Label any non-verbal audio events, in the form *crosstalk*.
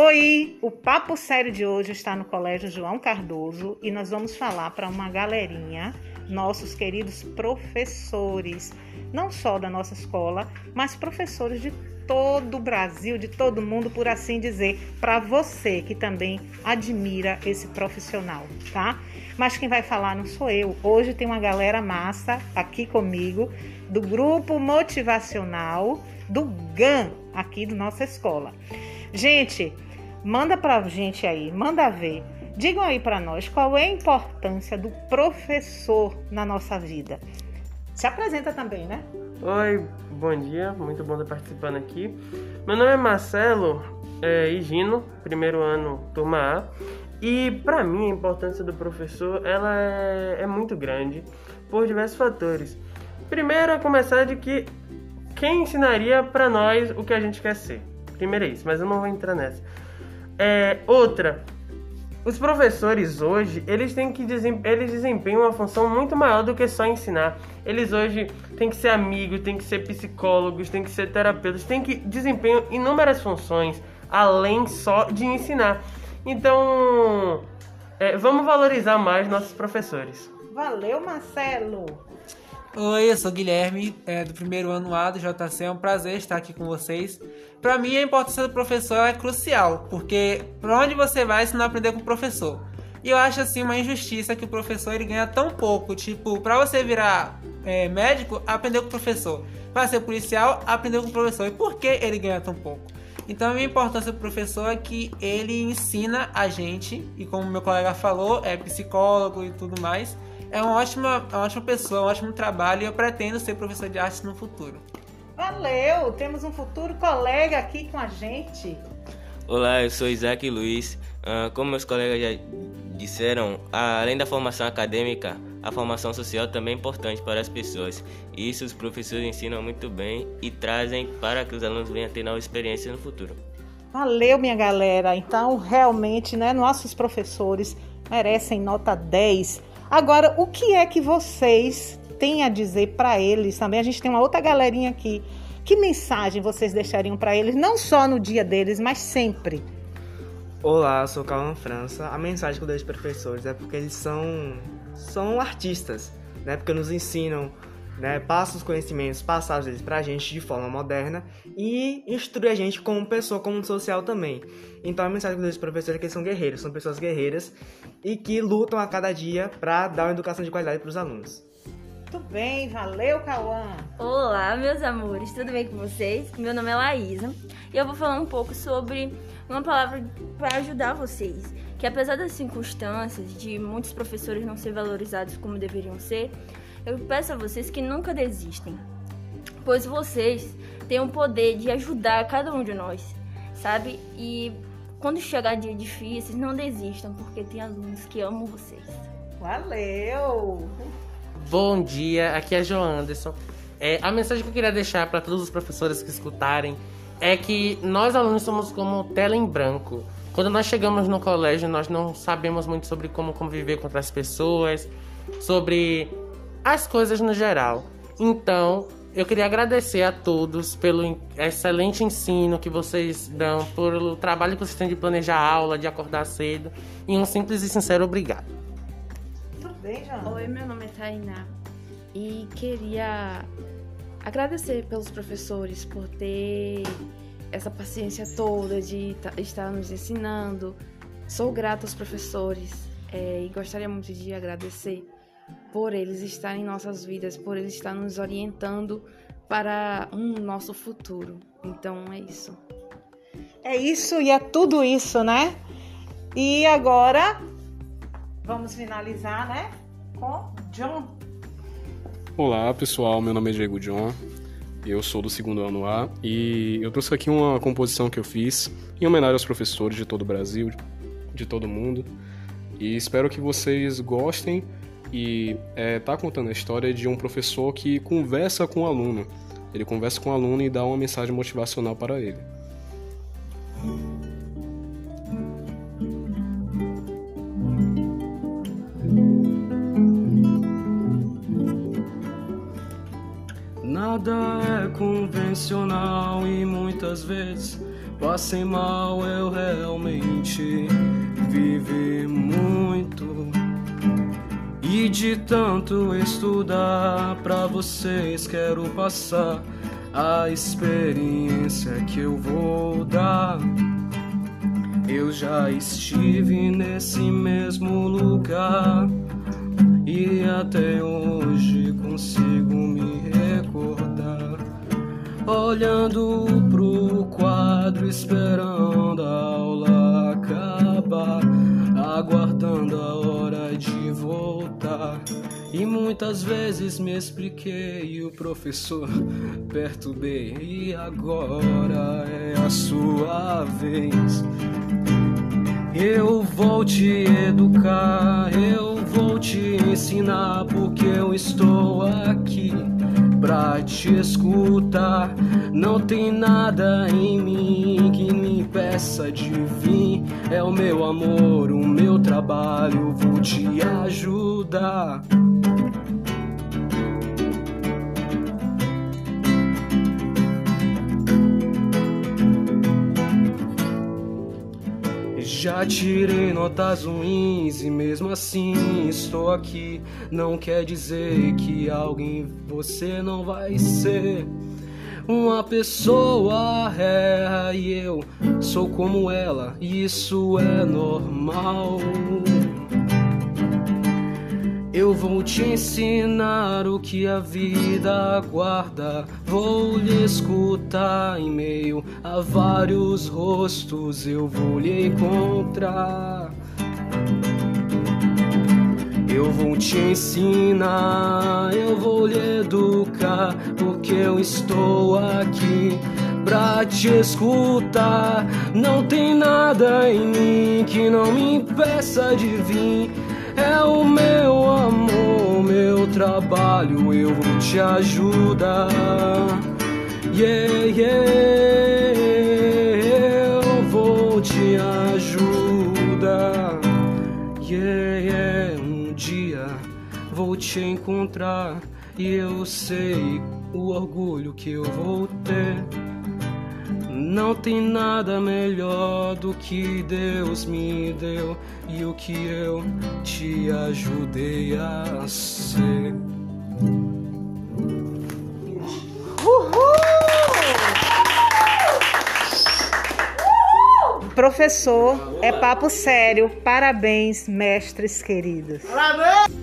Oi, o papo sério de hoje está no Colégio João Cardoso e nós vamos falar para uma galerinha, nossos queridos professores, não só da nossa escola, mas professores de todo o Brasil, de todo mundo, por assim dizer, para você que também admira esse profissional, tá? Mas quem vai falar não sou eu. Hoje tem uma galera massa aqui comigo do grupo motivacional do GAN aqui da nossa escola. Gente, manda pra gente aí, manda ver. Digam aí para nós qual é a importância do professor na nossa vida. Se apresenta também, né? Oi, bom dia, muito bom estar participando aqui. Meu nome é Marcelo é, Higino, primeiro ano, turma A. E para mim a importância do professor ela é, é muito grande por diversos fatores. Primeiro, a começar de que quem ensinaria para nós o que a gente quer ser. Primeiro é isso, mas eu não vou entrar nessa. É, outra, os professores hoje, eles têm que eles desempenham uma função muito maior do que só ensinar. Eles hoje têm que ser amigos, têm que ser psicólogos, têm que ser terapeutas, têm que desempenhar inúmeras funções além só de ensinar. Então, é, vamos valorizar mais nossos professores. Valeu, Marcelo. Oi, eu sou Guilherme, é, do primeiro ano A do JC. É um prazer estar aqui com vocês. Para mim, a importância do professor é crucial, porque para onde você vai se não aprender com o professor? E eu acho assim uma injustiça que o professor ele ganha tão pouco. Tipo, para você virar é, médico, aprender com o professor. Para ser policial, aprender com o professor. E por que ele ganha tão pouco? Então, a importância do professor é que ele ensina a gente, e como meu colega falou, é psicólogo e tudo mais é uma ótima, uma ótima pessoa, um ótimo trabalho e eu pretendo ser professor de arte no futuro. Valeu! Temos um futuro colega aqui com a gente. Olá, eu sou Isaac Luiz. Uh, como meus colegas já disseram, além da formação acadêmica, a formação social também é importante para as pessoas. Isso os professores ensinam muito bem e trazem para que os alunos venham a ter novas experiências no futuro. Valeu, minha galera. Então, realmente, né, nossos professores merecem nota 10 Agora, o que é que vocês têm a dizer para eles também? A gente tem uma outra galerinha aqui. Que mensagem vocês deixariam para eles, não só no dia deles, mas sempre? Olá, sou Calma França. A mensagem que eu deixo para os professores é porque eles são, são artistas, né? Porque nos ensinam né, passa os conhecimentos passados deles pra gente de forma moderna e instrui a gente como pessoa, como social também. Então a mensagem dos professores é que eles são guerreiros, são pessoas guerreiras e que lutam a cada dia para dar uma educação de qualidade para os alunos. Muito bem, valeu, Cauã! Olá, meus amores, tudo bem com vocês? Meu nome é Laísa e eu vou falar um pouco sobre uma palavra para ajudar vocês. Que apesar das circunstâncias de muitos professores não ser valorizados como deveriam ser, eu peço a vocês que nunca desistem, pois vocês têm o poder de ajudar cada um de nós, sabe? E quando chegar dia difíceis, não desistam, porque tem alunos que amam vocês. Valeu! Bom dia, aqui é João Anderson. É, a mensagem que eu queria deixar para todos os professores que escutarem é que nós alunos somos como tela em branco. Quando nós chegamos no colégio, nós não sabemos muito sobre como conviver com outras pessoas, sobre as coisas no geral. Então, eu queria agradecer a todos pelo excelente ensino que vocês dão, pelo trabalho que vocês têm de planejar a aula, de acordar cedo. E um simples e sincero obrigado. Tudo bem, João? Oi, meu nome é Tainá. E queria agradecer pelos professores por ter essa paciência toda de estar nos ensinando. Sou grata aos professores é, e gostaria muito de agradecer por eles estarem em nossas vidas, por eles estar nos orientando para um nosso futuro. Então é isso. É isso e é tudo isso, né? E agora vamos finalizar, né? Com John. Olá pessoal, meu nome é Diego John. Eu sou do segundo ano A e eu trouxe aqui uma composição que eu fiz em homenagem aos professores de todo o Brasil, de todo o mundo. E espero que vocês gostem e é, tá contando a história de um professor que conversa com o aluno. Ele conversa com o aluno e dá uma mensagem motivacional para ele. Nada é convencional e muitas vezes Passei mal, eu realmente vivi muito. E de tanto estudar pra vocês, quero passar a experiência que eu vou dar. Eu já estive nesse mesmo lugar e até hoje consigo me recordar. Olhando pro quadro, esperando a E muitas vezes me expliquei e o professor *laughs* perturbei. E agora é a sua vez. Eu vou te educar, eu vou te ensinar, porque eu estou aqui pra te escutar. Não tem nada em mim que me impeça de vir. É o meu amor, o meu trabalho, vou te ajudar. Já tirei notas ruins e mesmo assim estou aqui. Não quer dizer que alguém você não vai ser. Uma pessoa erra e eu sou como ela, isso é normal. Eu vou te ensinar o que a vida aguarda. Vou lhe escutar em meio a vários rostos. Eu vou lhe encontrar. Eu vou te ensinar, eu vou lhe educar, porque eu estou aqui pra te escutar. Não tem nada em mim que não me impeça de vir. É o meu amor, meu trabalho, eu vou te ajudar. Yeah, yeah, eu vou te ajudar. Yeah, yeah, um dia vou te encontrar e eu sei o orgulho que eu vou ter. Não tem nada melhor do que Deus me deu e o que eu te ajudei a ser. Professor, é papo sério. Parabéns, mestres queridos. Parabéns!